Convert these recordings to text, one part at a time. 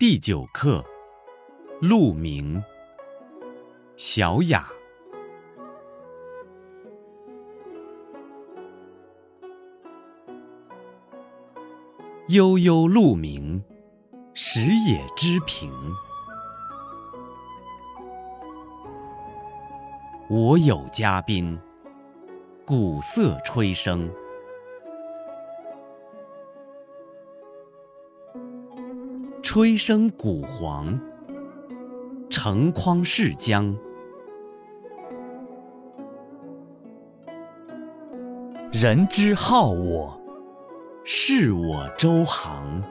第九课，鹿鸣，小雅。悠悠鹿鸣，食野之苹。我有嘉宾，鼓瑟吹笙。吹笙鼓簧，成筐试浆。人之好我，是我周行。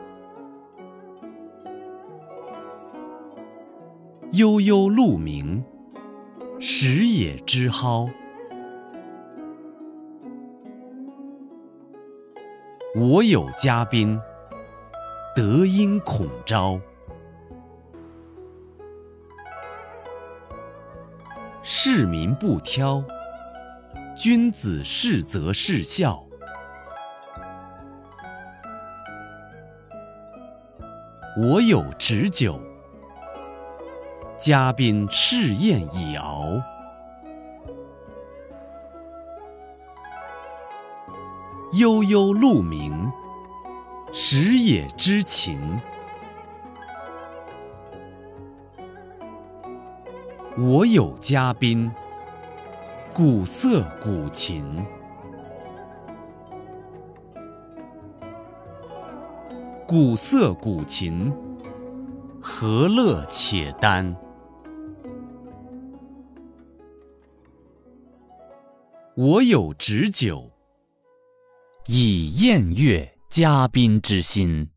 悠悠鹿鸣，食野之蒿。我有嘉宾。德音孔昭，士民不挑，君子适则适孝。我有旨酒，嘉宾赤宴已熬。悠悠鹿鸣。食野之禽，我有嘉宾，鼓瑟鼓琴，鼓瑟鼓琴，何乐且单？我有旨酒，以宴乐。嘉宾之心。